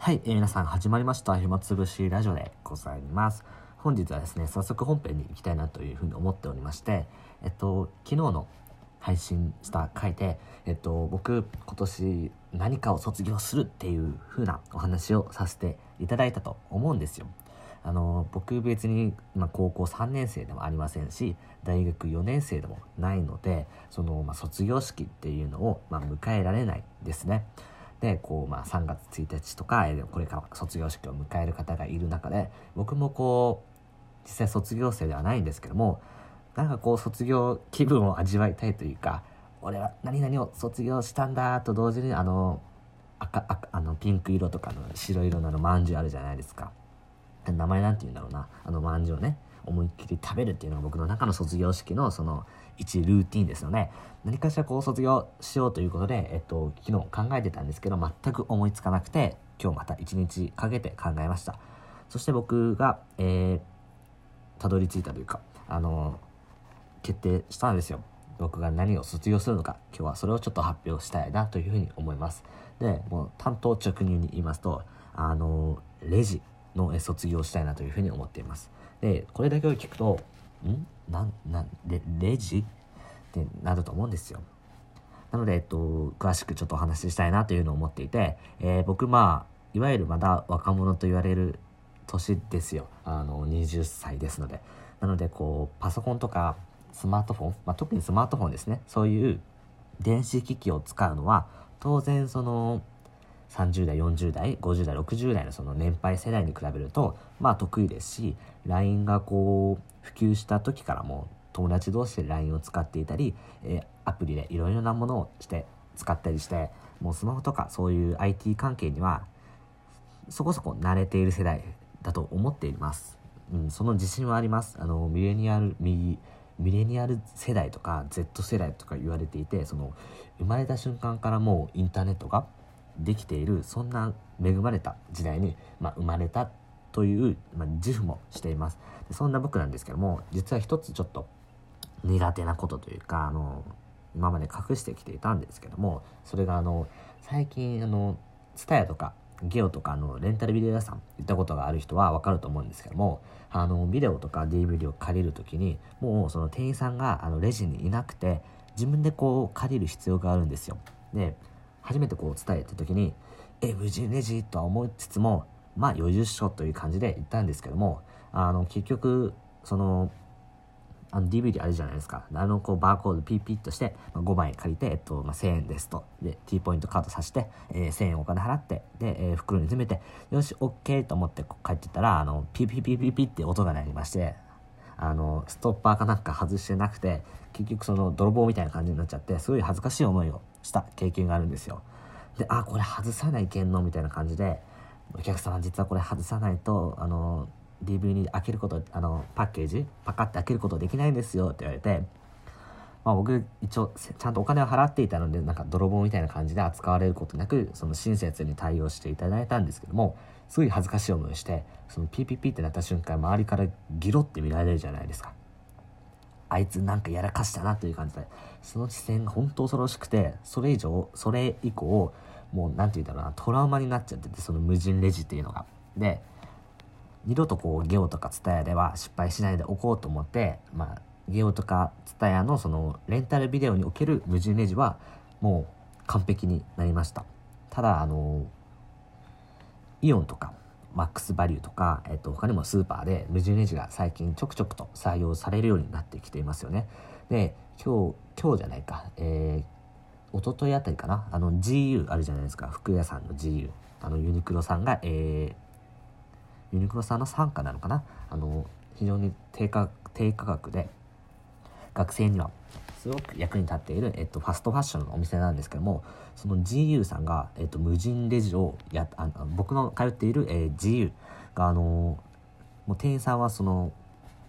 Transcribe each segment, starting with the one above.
はい、えー皆さん始まりました。暇つぶしラジオでございます。本日はですね早速本編に行きたいなというふうに思っておりましてえっと昨日の配信した回でえっと僕今年何かを卒業するっていう風なお話をさせていただいたと思うんですよ。あの僕別に、まあ、高校3年生でもありませんし大学4年生でもないのでその、まあ、卒業式っていうのを、まあ、迎えられないですね。でこう、まあ、3月1日とかこれから卒業式を迎える方がいる中で僕もこう実際卒業生ではないんですけどもなんかこう卒業気分を味わいたいというか俺は何々を卒業したんだと同時にあの赤赤あのピンク色とかの白色のあのまんじゅうあるじゃないですか。名前なんて言うんだろうな。あのまんじゅうをね思いっきり食べるっていうのが僕の中の卒業式のその一ルーティンですよね。何かしらこう卒業しようということで、えっと、昨日考えてたんですけど全く思いつかなくて今日また一日かけて考えました。そして僕がえーたどり着いたというかあの決定したんですよ。僕が何を卒業するのか今日はそれをちょっと発表したいなというふうに思います。でもう担当直入に言いますとあのレジの卒業したいなというふうに思っています。でこれだけを聞くとん？なんなんレレジ？ってなると思うんですよ。なので、えっと、詳しくちょっとお話ししたいなというのを思っていて、えー僕まあいわゆるまだ若者と言われる年ですよ。あの20歳ですので。なのでこうパソコンとかスマートフォン、まあ、特にスマートフォンですね。そういう電子機器を使うのは当然その30代40代50代60代のその年配世代に比べるとまあ得意ですし LINE がこう普及した時からも友達同士で LINE を使っていたり、えーアプリでいろいろなものをして使ったりしてもうスマホとかそういう IT 関係にはそこそこ慣れている世代だと思っています、うん、その自信はあります。あのミレニアルミミレニアル世代とか Z 世代とか言われていてその生まれた瞬間からもうインターネットができているそんな恵まれた時代に、まあ、生まれたという、まあ、自負もしています。そんな僕なんですけども実は一つちょっと苦手なことというかあの今まで隠してきていたんですけどもそれがあの最近あの TSUTAYA とかゲオとかのレンタルビデオ屋さん行ったことがある人は分かると思うんですけどもあのビデオとか DVD を借りる時にもうその店員さんがあのレジにいなくて自分でこう借りる必要があるんですよ。で初めてこう伝えた時に「え無人レジ?」とは思いつつもまあ余裕っしょという感じで言ったんですけどもあの結局そのあの DVD あるじゃないですか。あのこうバーコードピッピッとして、まあ、5枚借りて、えっとまあ、1000円ですと。で、T ポイントカードさして、えー1000円お金払って、で、えー袋に詰めて、よし、OK と思って帰ってたら、あの、ピピピピピって音が鳴りまして、あの、ストッパーかなんか外してなくて、結局その泥棒みたいな感じになっちゃって、すごい恥ずかしい思いをした経験があるんですよ。で、あ、これ外さないけんのみたいな感じで、お客様実はこれ外さないと、あの、DVD 開けること、あの、パッケージ、パカって開けることできないんですよって言われて、まあ僕一応ちゃんとお金を払っていたので、なんか泥棒みたいな感じで扱われることなく、その親切に対応していただいたんですけども、すごい恥ずかしい思いをして、そのピーピーピーってなった瞬間、周りからギロって見られるじゃないですか。あいつなんかやらかしたなという感じで、その視線が本当恐ろしくて、それ以上、それ以降、もうなんて言うんだろうな、トラウマになっちゃってて、その無人レジっていうのが。で、二度とこうゲオとかツタヤでは失敗しないでおこうと思って、まあ、ゲオとかツタヤのそのレンタルビデオにおける無人レジはもう完璧になりましたただあのイオンとかマックスバリューとか、えっと、他にもスーパーで無人レジが最近ちょくちょくと採用されるようになってきていますよね。で今日今日じゃないか。えー、一昨日あたりかな。あの GU あるじゃないですか。服屋さんの GU あのユニクロさんが、えー、ユニクロさんの傘下なのかな。あの非常に低価低価格で学生にはすごく役に立っている、えっと、ファストファッションのお店なんですけどもその GU さんが、えっと、無人レジをやあの僕の通っている、えー GU があのもう店員さんはその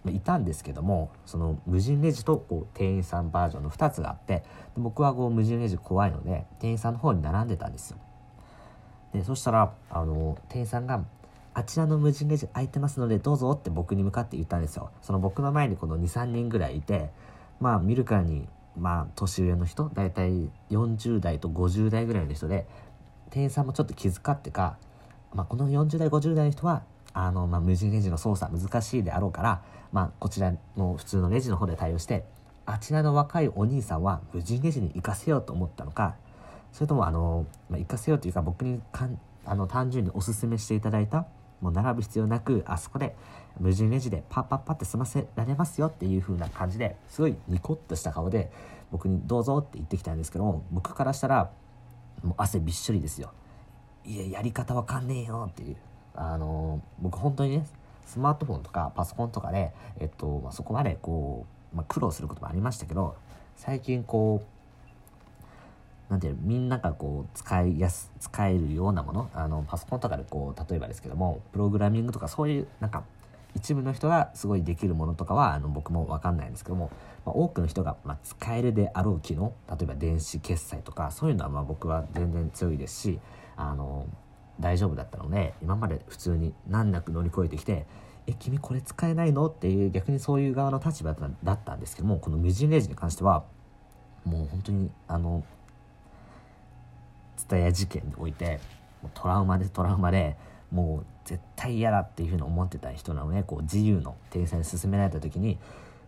いたんですけどもその無人レジとこう店員さんバージョンの2つがあってで僕はこう無人レジ怖いので店員さんの方に並んでたんですよ。でそしたらあの店員さんが「あちらの無人レジ空いてますのでどうぞ」って僕に向かって言ったんですよ。その僕の前にこの23人ぐらいいてまあ見るからにまあ年上の人大体40代と50代ぐらいの人で店員さんもちょっと気遣ってかまあ、この40代50代の人はあの、まあ、無人レジの操作難しいであろうから、まあ、こちらの普通のレジの方で対応してあちらの若いお兄さんは無人レジに行かせようと思ったのかそれともあの、まあ、行かせようというか僕にかんあの単純におすすめしていただいたもう並ぶ必要なくあそこで無人レジでパッパッパって済ませられますよっていう風な感じですごいニコッとした顔で僕にどうぞって言ってきたんですけど僕からしたらもう汗びっしょりですよ。いややり方わかんねえよっていう。あの僕本当にねスマートフォンとかパソコンとかで、えっとまあ、そこまでこう、まあ、苦労することもありましたけど最近こうなんていうみんながこう使いやす使えるようなものあのパソコンとかでこう例えばですけどもプログラミングとかそういうなんか一部の人がすごいできるものとかはあの僕も分かんないんですけども、まあ、多くの人がま使えるであろう機能例えば電子決済とかそういうのはまあ僕は全然強いですしあの大丈夫だったので今まで普通に難なく乗り越えてきて「え君これ使えないの?」っていう逆にそういう側の立場だったんですけどもこの無人レジに関してはもう本当にあの蔦屋事件においてトラウマでトラウマでもう絶対嫌だっていうふうに思ってた人なのでこう自由の停車に進められた時に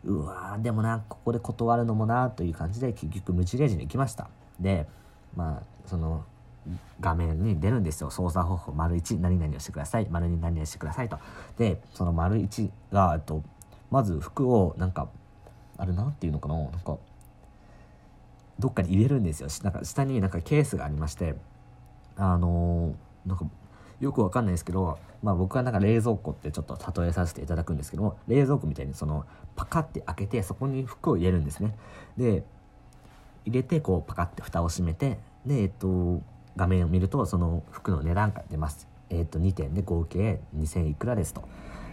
うわーでもなここで断るのもなという感じで結局無人レジに行きました。でまあその画面に出るんですよ。操作方法丸1何々をしてください。丸2何々してくださいと。でその丸1がとまず服をなんかあれなんていうのかななんかどっかに入れるんですよ。なんか下になんかケースがありましてあのー、なんかよくわかんないですけど、まあ、僕はなんか冷蔵庫ってちょっと例えさせていただくんですけど冷蔵庫みたいにそのパカって開けてそこに服を入れるんですね。で入れてこうパカって蓋を閉めてでえっと画面を見るとその服の値段が出ます。えっと2点で合計2000いくらですと。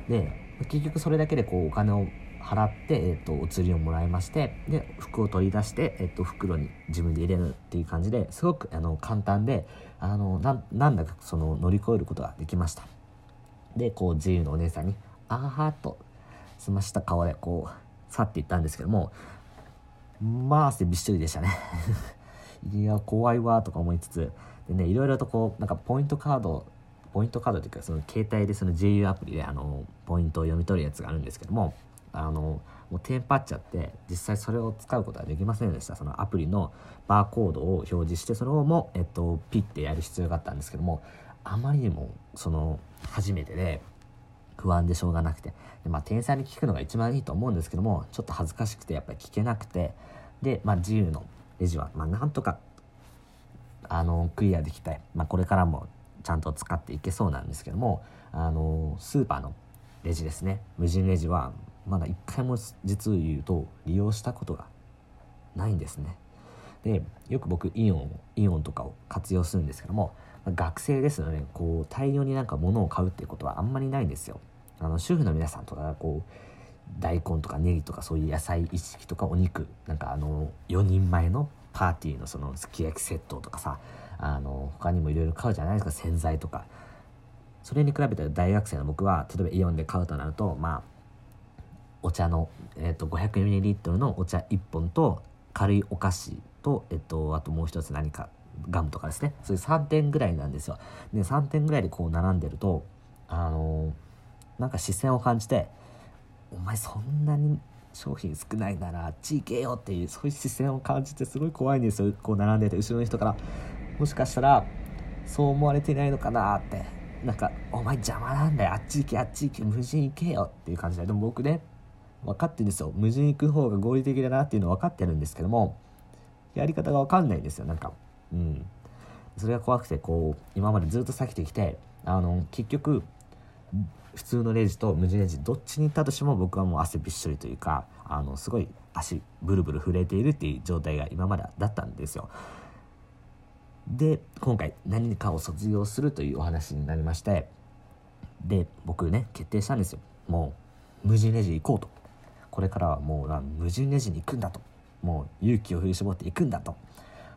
で結局それだけでこうお金を払って、えーと、お釣りをもらいましてで服を取り出して、えーと、袋に自分で入れるっていう感じですごくあの簡単であのなんだかその乗り越えることができました。でこう自由のお姉さんに「あは」と済ました顔でこう去っていったんですけどもまあ汗びっしょりでしたね。いや怖いわとか思いつつでねいろいろとこうなんかポイントカードポイントカードというかその携帯でその JU アプリであのポイントを読み取るやつがあるんですけどもあのもうテンパっちゃって実際それを使うことはできませんでした。そのアプリのバーコードを表示してそれをも、えっと、ピッてやる必要があったんですけどもあまりにもその初めてで不安でしょうがなくてで、まあ、店員さんに聞くのが一番いいと思うんですけどもちょっと恥ずかしくてやっぱり聞けなくてで、まあ、自由のレジは、まあ、なんとかあのクリアできたい、まあ、これからもちゃんと使っていけそうなんですけどもあのスーパーのレジですね。無人レジはまだ一回も実を言うと利用したことがないんですね。でよく僕イオンイオンとかを活用するんですけども学生ですのでこう大量になんか物を買うっていうことはあんまりないんですよ。あの主婦の皆さんとかがこう大根とかネギとかそういう野菜一式とかお肉なんかあの4人前のパーティーのそのすき焼きセットとかさあの他にもいろいろ買うじゃないですか。洗剤とか。それに比べたら大学生の僕は例えばイオンで買うとなるとまあお茶の、えーと、500ml のお茶1本と軽いお菓子と、えっと、あともう一つ何かガムとかですね。そういう3点ぐらいなんですよ。で3点ぐらいでこう並んでるとあのー、なんか視線を感じて「お前そんなに商品少ないならあっち行けよ」っていうそういう視線を感じてすごい怖いんですよ。こう並んでて後ろの人から。もしかしたらそう思われてないのかなって。なんか「お前邪魔なんだよ。あっち行けあっち行け。無人行けよ」っていう感じで。でも僕ね分かってるんですよ。無人行く方が合理的だなっていうのは分かってるんですけどもやり方が分かんないんですよなんか。うん。それが怖くてこう今までずっと避けてきてあの結局普通のレジと無人レジどっちに行ったとしても僕はもう汗びっしょりというかあのすごい足ブルブル震えているっていう状態が今までだったんですよ。で今回何かを卒業するというお話になりましてで僕ね決定したんですよ。もう無人レジ行こうと。これからはもう無人レジに行くんだと。もう勇気を振り絞って行くんだと。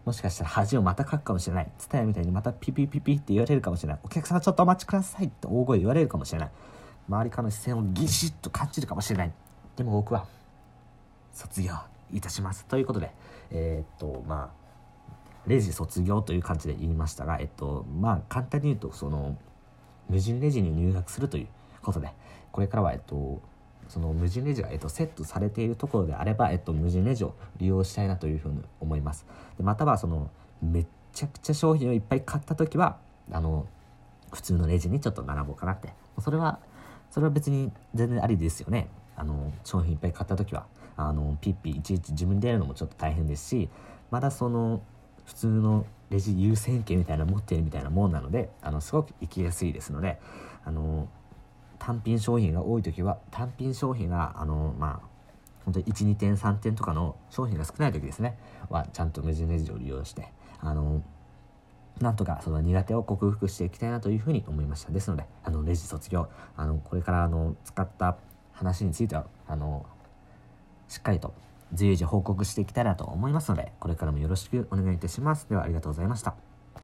もしかしたら恥をまたかくかもしれない。蔦屋みたいにまたピピピピって言われるかもしれない。お客さんちょっとお待ちくださいって大声で言われるかもしれない。周りからの視線をギシッと感じるかもしれない。でも僕は卒業いたしますということでえー、っとまあレジ卒業という感じで言いましたがえっとまあ簡単に言うとその無人レジに入学するということでこれからはえっとその無人レジが、えっと、セットされているところであれば、えっと、無人レジを利用したいなというふうに思います。でまたはそのめっちゃくちゃ商品をいっぱい買った時はあの普通のレジにちょっと並ぼうかなって。それはそれは別に全然ありですよね。あの商品いっぱい買った時は。あのピッピいちいち自分でやるのもちょっと大変ですしまだその普通のレジ優先権みたいな持ってるみたいなもんなのであのすごく行きやすいですのであの単品商品が多い時は単品商品があのまあ本当に12点3点とかの商品が少ない時ですね。はちゃんと無人レジを利用してあのなんとかその苦手を克服していきたいなというふうに思いました。ですのであのレジ卒業あのこれからあの使った話についてはあのしっかりと随時報告していきたいなと思いますのでこれからもよろしくお願いいたします。ではありがとうございました。